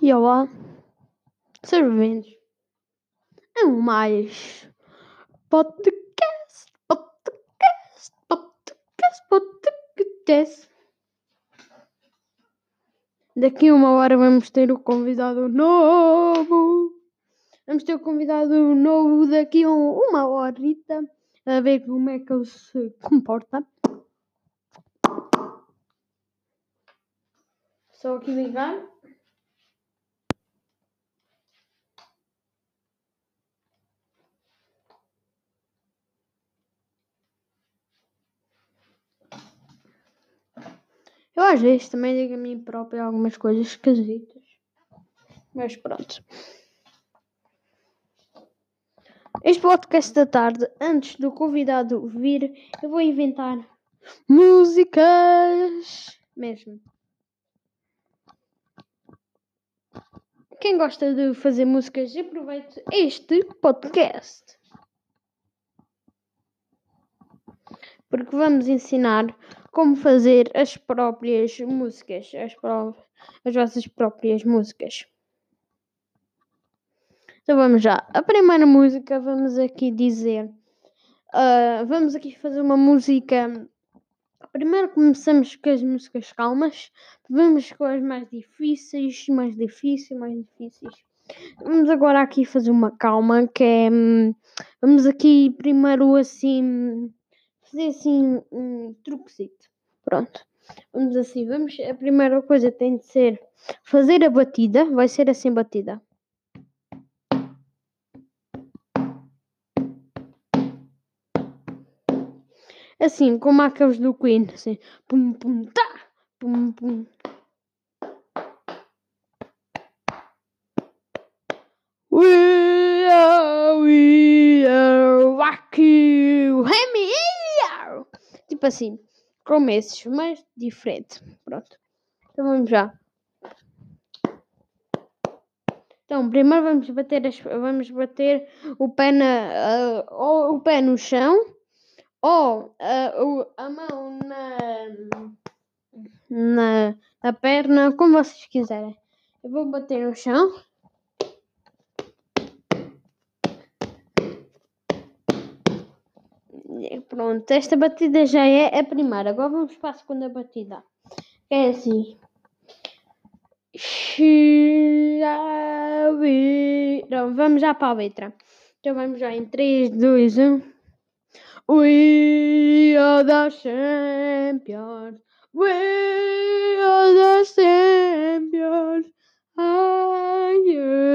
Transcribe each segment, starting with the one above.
E olá, sejam bem-vindos a um mais podcast, podcast, podcast, podcast. Daqui uma hora vamos ter o convidado novo. Vamos ter o convidado novo daqui a uma horita a ver como é que ele se comporta. Só aqui ligar. Eu às vezes também digo a mim próprio algumas coisas esquisitas. Mas pronto. Este podcast da tarde, antes do convidado vir, eu vou inventar músicas mesmo. Quem gosta de fazer músicas, aproveite este podcast. Porque vamos ensinar como fazer as próprias músicas, as, pró as vossas próprias músicas. Então vamos já. A primeira música, vamos aqui dizer. Uh, vamos aqui fazer uma música. Primeiro começamos com as músicas calmas, vamos com as mais difíceis, mais difíceis, mais difíceis. Vamos agora aqui fazer uma calma, que é. Hum, vamos aqui primeiro assim. Fazer assim um truquezito. Pronto. Vamos assim, vamos. A primeira coisa tem de ser fazer a batida. Vai ser assim batida. Assim, como aqueles do Queen, assim, pum pum tá, pum pum. Tipo assim, como esses, mas diferente. Pronto. Então vamos já. Então, primeiro vamos bater, as, vamos bater o pé, na, uh, o pé no chão ou uh, a mão na, na, na perna, como vocês quiserem. Eu vou bater no chão. Pronto, esta batida já é a primeira. Agora vamos para a segunda batida. É assim. Não, vamos já para a letra. Então vamos já em 3, 2, 1. We are the champions. We are the champions. Are we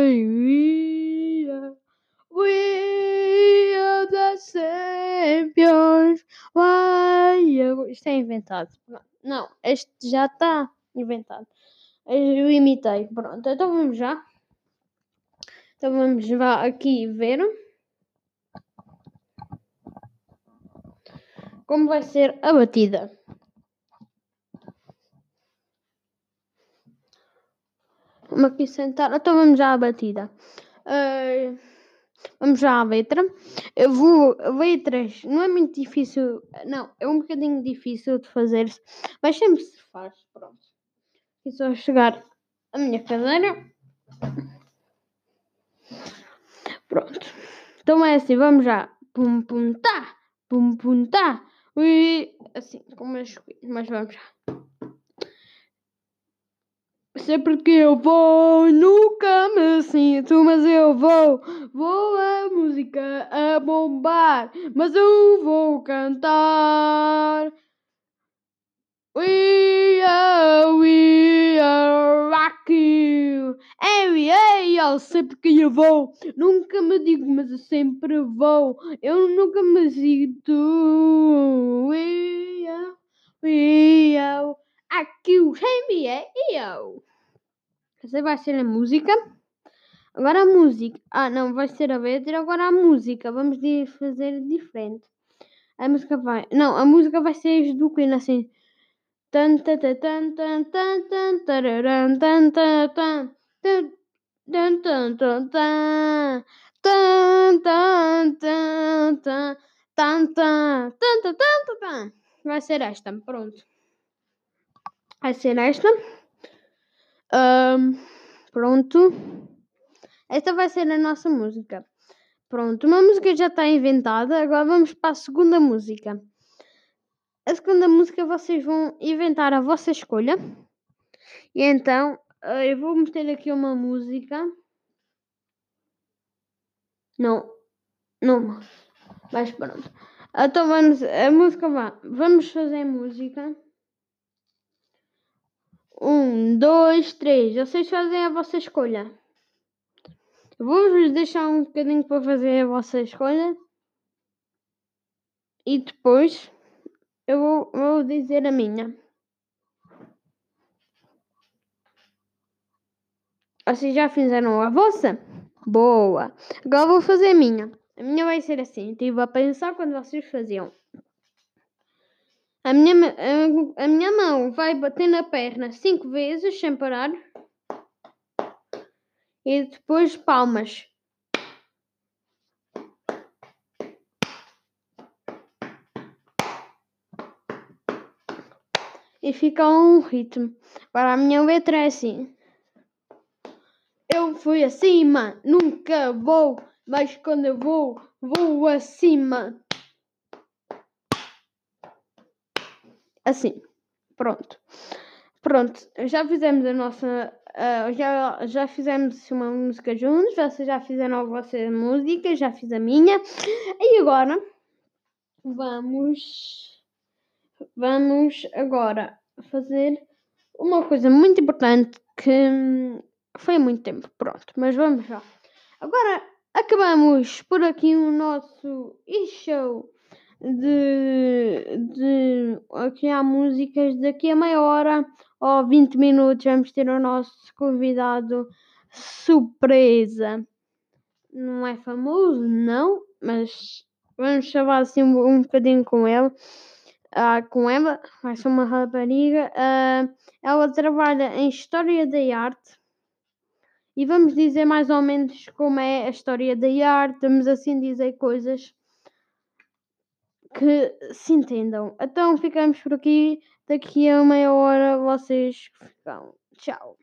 inventado. Não, este já está inventado. Eu imitei. Pronto, então vamos já. Então vamos já aqui ver. como vai ser a batida. Vamos aqui sentar. Então vamos já à batida. Uh, vamos já à letra. Eu vou. Letras não é muito difícil. Não, é um bocadinho difícil de fazer. Mas sempre se faz. Pronto. E só chegar a minha cadeira. Pronto. Então é assim, vamos já. Pum pum tá. Pum pum tá. Ui, assim, como as mas vamos já. Sempre que eu vou, nunca me sinto, mas eu vou, vou a música a bombar, mas eu vou cantar. We are, we are rock Ei, ei, eu sempre que eu vou, nunca me digo, mas eu sempre vou. Eu nunca me sinto. We are, we are, aqui o rei é eu. Vai ser a música. Agora a música. Ah, não, vai ser a letra. Agora a música. Vamos fazer diferente. A música vai. Não, a música vai ser as do Queen, assim. Vai ser esta, pronto. Vai ser esta. Um, Pronto. Esta vai ser a nossa música. Pronto, uma música já está inventada. Agora vamos para a segunda música. A segunda música vocês vão inventar a vossa escolha. E então eh, eu vou meter aqui uma música. Não, não, mas pronto. Então vamos, a música vá. Vamos fazer música. Um, dois, três. Vocês fazem a vossa escolha. Vou-vos deixar um bocadinho para fazer a vossa escolha. E depois eu vou, vou dizer a minha. Vocês já fizeram a vossa? Boa! Agora vou fazer a minha. A minha vai ser assim. Estive a pensar quando vocês faziam. A minha, a, a minha mão vai bater na perna cinco vezes sem parar. E depois palmas. E fica um ritmo. Para a minha letra é assim. Eu fui acima, nunca vou, mas quando eu vou, vou acima. Assim, pronto. Pronto, já fizemos a nossa. Uh, já, já fizemos uma música juntos, vocês já fizeram a vossa música, já fiz a minha. E agora vamos. Vamos agora fazer uma coisa muito importante que foi há muito tempo, pronto, mas vamos lá. Agora acabamos por aqui o nosso show de, de há músicas. Daqui a meia hora ou 20 minutos vamos ter o nosso convidado surpresa. Não é famoso, não, mas vamos chamar assim um, um bocadinho com ele. Uh, com ela, vai ser uma rapariga. Uh, ela trabalha em História da Arte e vamos dizer mais ou menos como é a história da arte, vamos assim dizer coisas que se entendam. Então ficamos por aqui. Daqui a meia hora vocês ficam. Tchau.